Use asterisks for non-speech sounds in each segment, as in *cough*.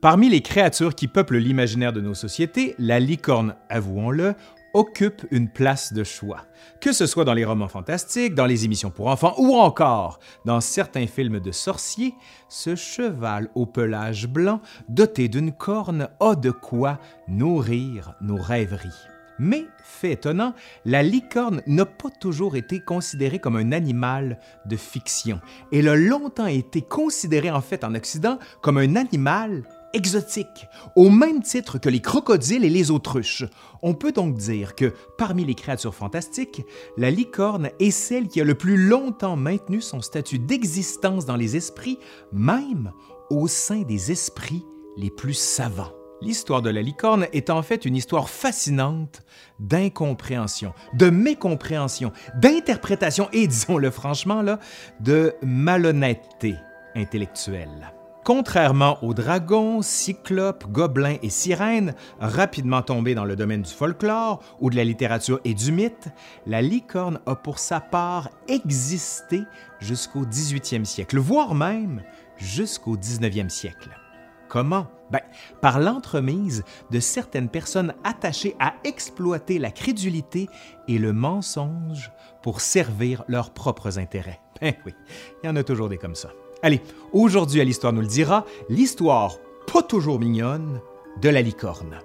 Parmi les créatures qui peuplent l'imaginaire de nos sociétés, la licorne, avouons-le, occupe une place de choix, que ce soit dans les romans fantastiques, dans les émissions pour enfants ou encore dans certains films de sorciers, ce cheval au pelage blanc doté d'une corne a de quoi nourrir nos rêveries. Mais, fait étonnant, la licorne n'a pas toujours été considérée comme un animal de fiction. Elle a longtemps été considérée en fait en Occident comme un animal exotique, au même titre que les crocodiles et les autruches. On peut donc dire que parmi les créatures fantastiques, la licorne est celle qui a le plus longtemps maintenu son statut d'existence dans les esprits, même au sein des esprits les plus savants. L'histoire de la licorne est en fait une histoire fascinante d'incompréhension, de mécompréhension, d'interprétation et, disons-le franchement, de malhonnêteté intellectuelle. Contrairement aux dragons, cyclopes, gobelins et sirènes, rapidement tombés dans le domaine du folklore ou de la littérature et du mythe, la licorne a pour sa part existé jusqu'au 18e siècle, voire même jusqu'au 19e siècle. Comment? Ben, par l'entremise de certaines personnes attachées à exploiter la crédulité et le mensonge pour servir leurs propres intérêts. Ben *laughs* oui, il y en a toujours des comme ça. Allez, aujourd'hui à l'Histoire nous le dira, l'histoire pas toujours mignonne de la licorne.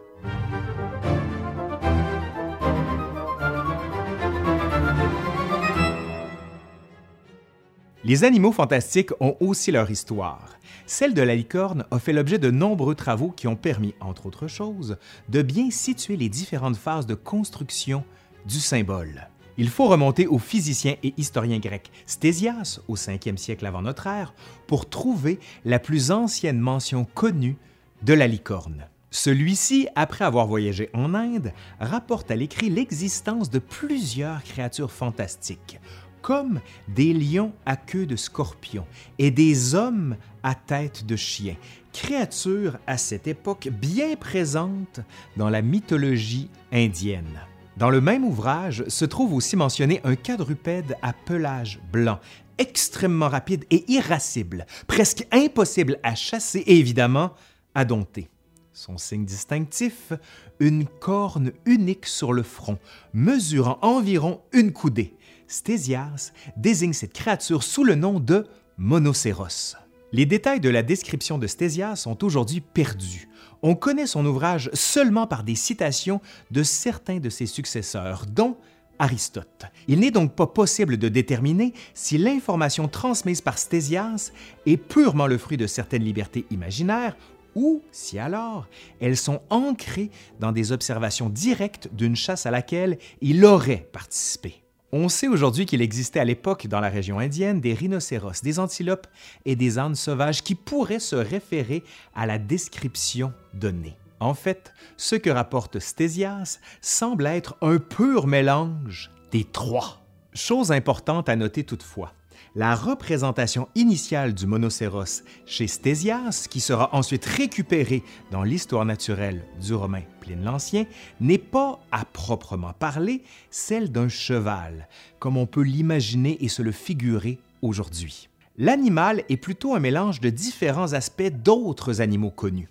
Les animaux fantastiques ont aussi leur histoire. Celle de la licorne a fait l'objet de nombreux travaux qui ont permis, entre autres choses, de bien situer les différentes phases de construction du symbole. Il faut remonter au physicien et historien grec Stésias au 5e siècle avant notre ère pour trouver la plus ancienne mention connue de la licorne. Celui-ci, après avoir voyagé en Inde, rapporte à l'écrit l'existence de plusieurs créatures fantastiques, comme des lions à queue de scorpion et des hommes à tête de chien, créatures à cette époque bien présentes dans la mythologie indienne. Dans le même ouvrage se trouve aussi mentionné un quadrupède à pelage blanc, extrêmement rapide et irascible, presque impossible à chasser et évidemment à dompter. Son signe distinctif, une corne unique sur le front, mesurant environ une coudée. Stésias désigne cette créature sous le nom de monocéros. Les détails de la description de Stésias sont aujourd'hui perdus. On connaît son ouvrage seulement par des citations de certains de ses successeurs, dont Aristote. Il n'est donc pas possible de déterminer si l'information transmise par Stésias est purement le fruit de certaines libertés imaginaires ou si alors elles sont ancrées dans des observations directes d'une chasse à laquelle il aurait participé. On sait aujourd'hui qu'il existait à l'époque dans la région indienne des rhinocéros, des antilopes et des ânes sauvages qui pourraient se référer à la description donnée. En fait, ce que rapporte Stésias semble être un pur mélange des trois. Chose importante à noter toutefois, la représentation initiale du monocéros chez Stésias, qui sera ensuite récupérée dans l'histoire naturelle du Romain Pline l'Ancien, n'est pas, à proprement parler, celle d'un cheval, comme on peut l'imaginer et se le figurer aujourd'hui. L'animal est plutôt un mélange de différents aspects d'autres animaux connus.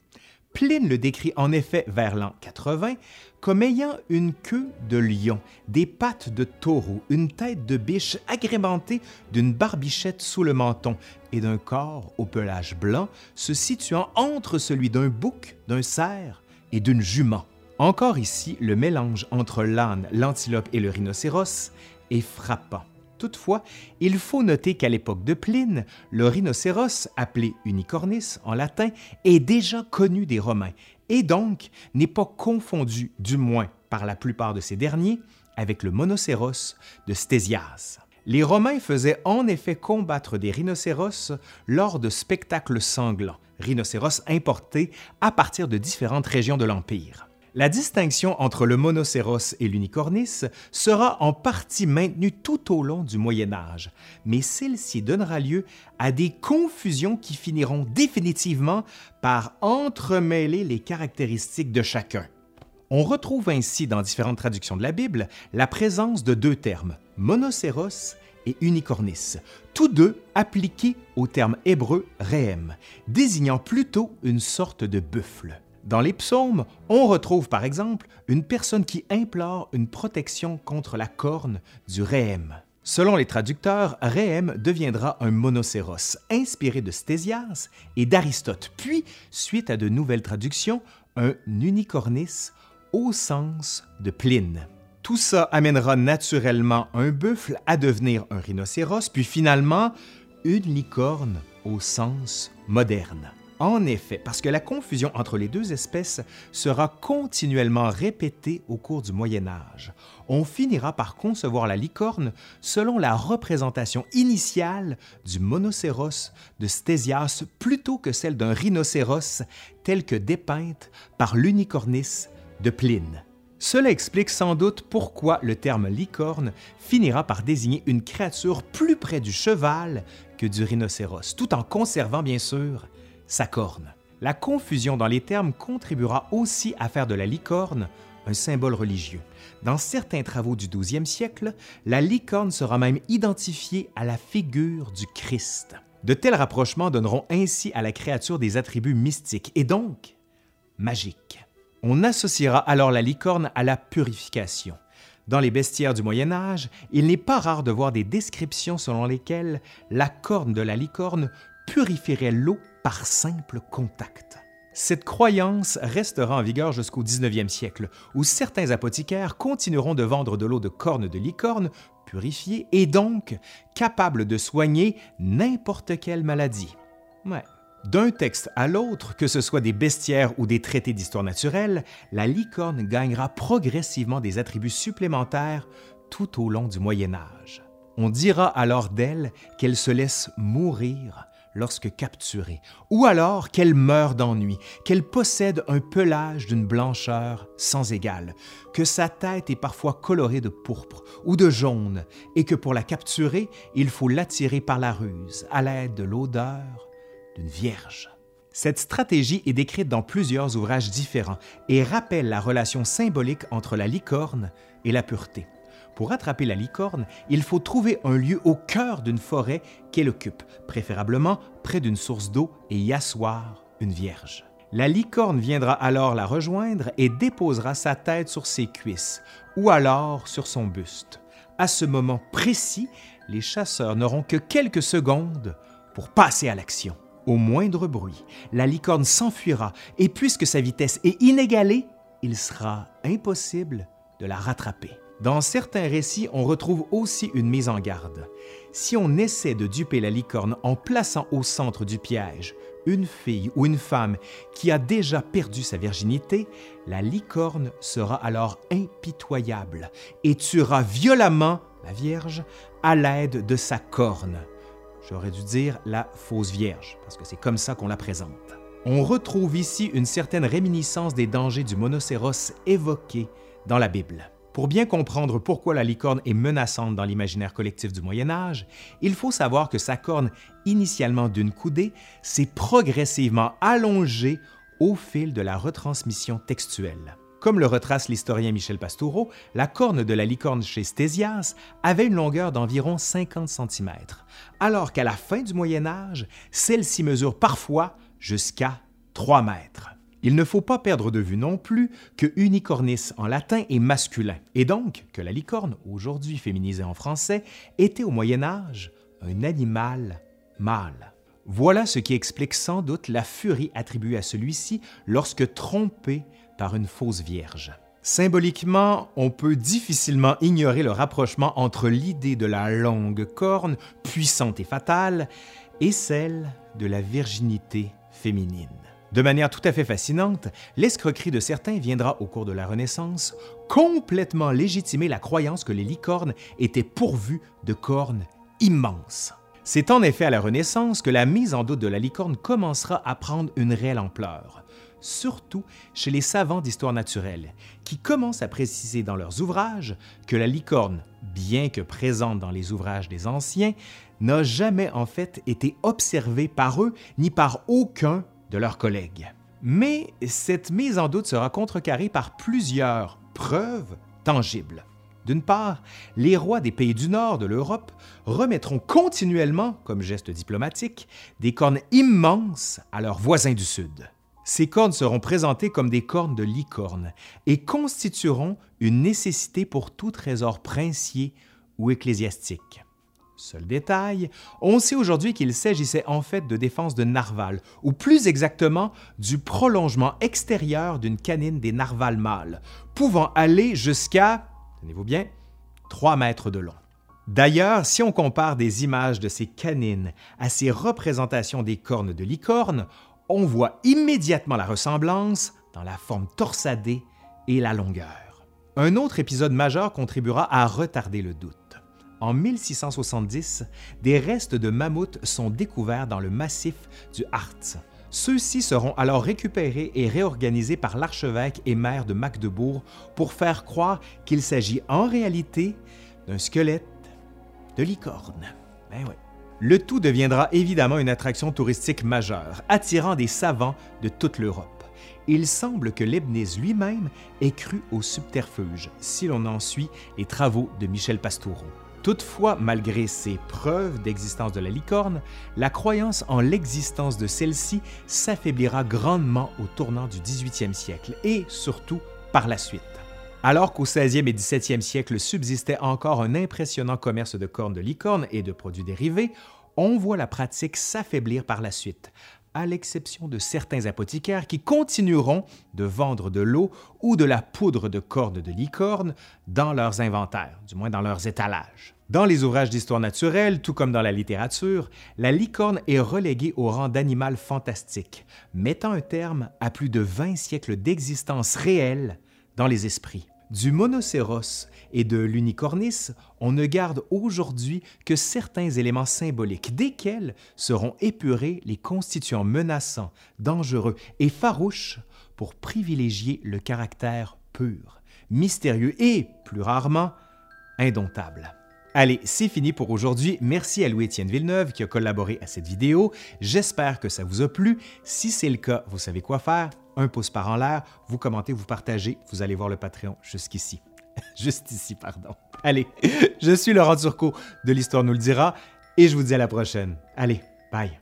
Pline le décrit en effet vers l'an 80 comme ayant une queue de lion, des pattes de taureau, une tête de biche agrémentée d'une barbichette sous le menton et d'un corps au pelage blanc se situant entre celui d'un bouc, d'un cerf et d'une jument. Encore ici, le mélange entre l'âne, l'antilope et le rhinocéros est frappant. Toutefois, il faut noter qu'à l'époque de Pline, le rhinocéros, appelé unicornis en latin, est déjà connu des Romains et donc n'est pas confondu, du moins par la plupart de ces derniers, avec le monocéros de Stésias. Les Romains faisaient en effet combattre des rhinocéros lors de spectacles sanglants, rhinocéros importés à partir de différentes régions de l'Empire. La distinction entre le monocéros et l'unicornis sera en partie maintenue tout au long du Moyen Âge, mais celle-ci donnera lieu à des confusions qui finiront définitivement par entremêler les caractéristiques de chacun. On retrouve ainsi dans différentes traductions de la Bible la présence de deux termes, monocéros et unicornis, tous deux appliqués au terme hébreu rehem, désignant plutôt une sorte de buffle. Dans les psaumes, on retrouve par exemple une personne qui implore une protection contre la corne du rehem. Selon les traducteurs, Réhem deviendra un monocéros, inspiré de Stésias et d'Aristote, puis, suite à de nouvelles traductions, un unicornis au sens de Pline. Tout ça amènera naturellement un buffle à devenir un rhinocéros, puis finalement une licorne au sens moderne. En effet, parce que la confusion entre les deux espèces sera continuellement répétée au cours du Moyen Âge, on finira par concevoir la licorne selon la représentation initiale du monocéros de Stésias plutôt que celle d'un rhinocéros tel que dépeinte par l'unicornis de Pline. Cela explique sans doute pourquoi le terme licorne finira par désigner une créature plus près du cheval que du rhinocéros, tout en conservant bien sûr sa corne. La confusion dans les termes contribuera aussi à faire de la licorne un symbole religieux. Dans certains travaux du 12e siècle, la licorne sera même identifiée à la figure du Christ. De tels rapprochements donneront ainsi à la créature des attributs mystiques et donc magiques. On associera alors la licorne à la purification. Dans les bestiaires du Moyen Âge, il n'est pas rare de voir des descriptions selon lesquelles la corne de la licorne purifierait l'eau par simple contact. Cette croyance restera en vigueur jusqu'au 19e siècle, où certains apothicaires continueront de vendre de l'eau de corne de licorne purifiée et donc capable de soigner n'importe quelle maladie. D'un texte à l'autre, que ce soit des bestiaires ou des traités d'histoire naturelle, la licorne gagnera progressivement des attributs supplémentaires tout au long du Moyen Âge. On dira alors d'elle qu'elle se laisse mourir lorsque capturée, ou alors qu'elle meurt d'ennui, qu'elle possède un pelage d'une blancheur sans égale, que sa tête est parfois colorée de pourpre ou de jaune, et que pour la capturer, il faut l'attirer par la ruse, à l'aide de l'odeur d'une vierge. Cette stratégie est décrite dans plusieurs ouvrages différents et rappelle la relation symbolique entre la licorne et la pureté. Pour attraper la licorne, il faut trouver un lieu au cœur d'une forêt qu'elle occupe, préférablement près d'une source d'eau, et y asseoir une vierge. La licorne viendra alors la rejoindre et déposera sa tête sur ses cuisses, ou alors sur son buste. À ce moment précis, les chasseurs n'auront que quelques secondes pour passer à l'action. Au moindre bruit, la licorne s'enfuira et puisque sa vitesse est inégalée, il sera impossible de la rattraper. Dans certains récits, on retrouve aussi une mise en garde. Si on essaie de duper la licorne en plaçant au centre du piège une fille ou une femme qui a déjà perdu sa virginité, la licorne sera alors impitoyable et tuera violemment la Vierge à l'aide de sa corne. J'aurais dû dire la fausse Vierge, parce que c'est comme ça qu'on la présente. On retrouve ici une certaine réminiscence des dangers du monocéros évoqués dans la Bible. Pour bien comprendre pourquoi la licorne est menaçante dans l'imaginaire collectif du Moyen Âge, il faut savoir que sa corne, initialement d'une coudée, s'est progressivement allongée au fil de la retransmission textuelle. Comme le retrace l'historien Michel Pastoureau, la corne de la licorne chez Stésias avait une longueur d'environ 50 cm, alors qu'à la fin du Moyen Âge, celle-ci mesure parfois jusqu'à 3 mètres. Il ne faut pas perdre de vue non plus que unicornis en latin est masculin, et donc que la licorne, aujourd'hui féminisée en français, était au Moyen Âge un animal mâle. Voilà ce qui explique sans doute la furie attribuée à celui-ci lorsque trompé par une fausse vierge. Symboliquement, on peut difficilement ignorer le rapprochement entre l'idée de la longue corne, puissante et fatale, et celle de la virginité féminine. De manière tout à fait fascinante, l'escroquerie de certains viendra au cours de la Renaissance complètement légitimer la croyance que les licornes étaient pourvues de cornes immenses. C'est en effet à la Renaissance que la mise en doute de la licorne commencera à prendre une réelle ampleur, surtout chez les savants d'histoire naturelle, qui commencent à préciser dans leurs ouvrages que la licorne, bien que présente dans les ouvrages des anciens, n'a jamais en fait été observée par eux ni par aucun de leurs collègues. Mais cette mise en doute sera contrecarrée par plusieurs preuves tangibles. D'une part, les rois des pays du nord de l'Europe remettront continuellement, comme geste diplomatique, des cornes immenses à leurs voisins du sud. Ces cornes seront présentées comme des cornes de licorne et constitueront une nécessité pour tout trésor princier ou ecclésiastique. Seul détail, on sait aujourd'hui qu'il s'agissait en fait de défense de narval, ou plus exactement du prolongement extérieur d'une canine des narvals mâles, pouvant aller jusqu'à, tenez-vous bien, 3 mètres de long. D'ailleurs, si on compare des images de ces canines à ces représentations des cornes de licorne, on voit immédiatement la ressemblance dans la forme torsadée et la longueur. Un autre épisode majeur contribuera à retarder le doute. En 1670, des restes de mammouths sont découverts dans le massif du Harz. Ceux-ci seront alors récupérés et réorganisés par l'archevêque et maire de Magdebourg pour faire croire qu'il s'agit en réalité d'un squelette de licorne. Ben Le tout deviendra évidemment une attraction touristique majeure, attirant des savants de toute l'Europe. Il semble que Leibniz lui-même ait cru au subterfuge, si l'on en suit les travaux de Michel Pastoureau. Toutefois, malgré ces preuves d'existence de la licorne, la croyance en l'existence de celle-ci s'affaiblira grandement au tournant du 18e siècle et surtout par la suite. Alors qu'au 16e et 17e siècle subsistait encore un impressionnant commerce de cornes de licorne et de produits dérivés, on voit la pratique s'affaiblir par la suite, à l'exception de certains apothicaires qui continueront de vendre de l'eau ou de la poudre de cordes de licorne dans leurs inventaires, du moins dans leurs étalages. Dans les ouvrages d'histoire naturelle, tout comme dans la littérature, la licorne est reléguée au rang d'animal fantastique, mettant un terme à plus de 20 siècles d'existence réelle dans les esprits. Du monocéros et de l'unicornis, on ne garde aujourd'hui que certains éléments symboliques, desquels seront épurés les constituants menaçants, dangereux et farouches pour privilégier le caractère pur, mystérieux et, plus rarement, indomptable. Allez, c'est fini pour aujourd'hui. Merci à Louis-Étienne Villeneuve qui a collaboré à cette vidéo. J'espère que ça vous a plu. Si c'est le cas, vous savez quoi faire. Un pouce par en l'air, vous commentez, vous partagez. Vous allez voir le Patreon jusqu'ici. *laughs* Juste ici, pardon. Allez, je suis Laurent Turcot de l'Histoire nous le dira et je vous dis à la prochaine. Allez, bye.